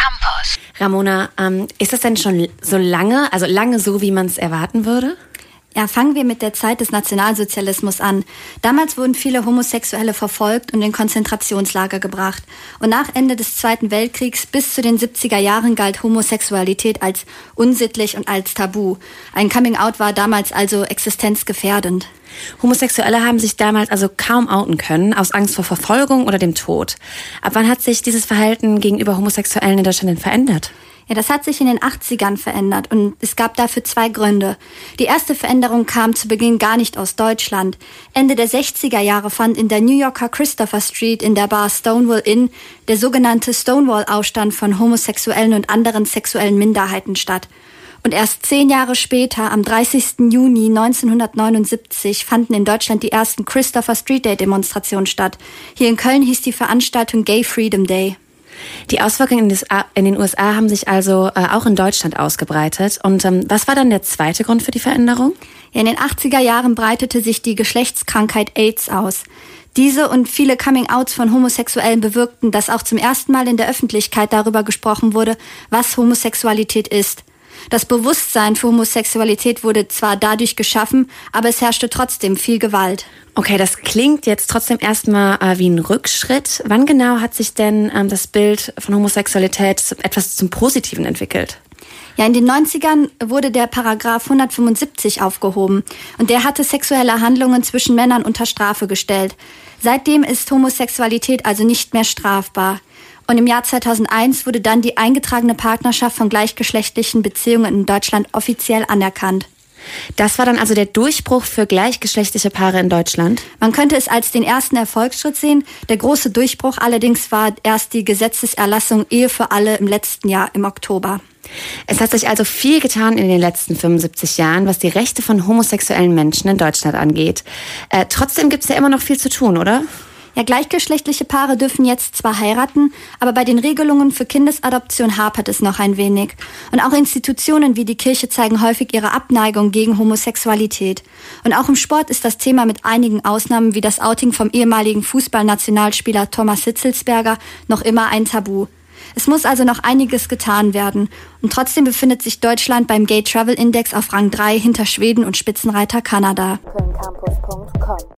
Campus. Ramona, ähm, ist das denn schon so lange, also lange so, wie man es erwarten würde? Ja, fangen wir mit der Zeit des Nationalsozialismus an. Damals wurden viele Homosexuelle verfolgt und in Konzentrationslager gebracht. Und nach Ende des Zweiten Weltkriegs bis zu den 70er Jahren galt Homosexualität als unsittlich und als Tabu. Ein Coming-out war damals also existenzgefährdend. Homosexuelle haben sich damals also kaum outen können, aus Angst vor Verfolgung oder dem Tod. Ab wann hat sich dieses Verhalten gegenüber Homosexuellen in Deutschland denn verändert? Ja, das hat sich in den 80ern verändert und es gab dafür zwei Gründe. Die erste Veränderung kam zu Beginn gar nicht aus Deutschland. Ende der 60er Jahre fand in der New Yorker Christopher Street in der Bar Stonewall Inn der sogenannte Stonewall-Aufstand von homosexuellen und anderen sexuellen Minderheiten statt. Und erst zehn Jahre später, am 30. Juni 1979, fanden in Deutschland die ersten Christopher Street Day Demonstrationen statt. Hier in Köln hieß die Veranstaltung Gay Freedom Day. Die Auswirkungen in den USA haben sich also äh, auch in Deutschland ausgebreitet. Und ähm, was war dann der zweite Grund für die Veränderung? In den 80er Jahren breitete sich die Geschlechtskrankheit AIDS aus. Diese und viele Coming-outs von Homosexuellen bewirkten, dass auch zum ersten Mal in der Öffentlichkeit darüber gesprochen wurde, was Homosexualität ist. Das Bewusstsein für Homosexualität wurde zwar dadurch geschaffen, aber es herrschte trotzdem viel Gewalt. Okay, das klingt jetzt trotzdem erstmal äh, wie ein Rückschritt. Wann genau hat sich denn ähm, das Bild von Homosexualität etwas zum Positiven entwickelt? Ja, in den 90ern wurde der Paragraph 175 aufgehoben und der hatte sexuelle Handlungen zwischen Männern unter Strafe gestellt. Seitdem ist Homosexualität also nicht mehr strafbar. Und im Jahr 2001 wurde dann die eingetragene Partnerschaft von gleichgeschlechtlichen Beziehungen in Deutschland offiziell anerkannt. Das war dann also der Durchbruch für gleichgeschlechtliche Paare in Deutschland? Man könnte es als den ersten Erfolgsschritt sehen. Der große Durchbruch allerdings war erst die Gesetzeserlassung Ehe für alle im letzten Jahr im Oktober. Es hat sich also viel getan in den letzten 75 Jahren, was die Rechte von homosexuellen Menschen in Deutschland angeht. Äh, trotzdem gibt es ja immer noch viel zu tun, oder? Ja, gleichgeschlechtliche Paare dürfen jetzt zwar heiraten, aber bei den Regelungen für Kindesadoption hapert es noch ein wenig. Und auch Institutionen wie die Kirche zeigen häufig ihre Abneigung gegen Homosexualität. Und auch im Sport ist das Thema mit einigen Ausnahmen wie das Outing vom ehemaligen Fußballnationalspieler Thomas Hitzelsberger noch immer ein Tabu. Es muss also noch einiges getan werden. Und trotzdem befindet sich Deutschland beim Gay Travel Index auf Rang 3 hinter Schweden und Spitzenreiter Kanada.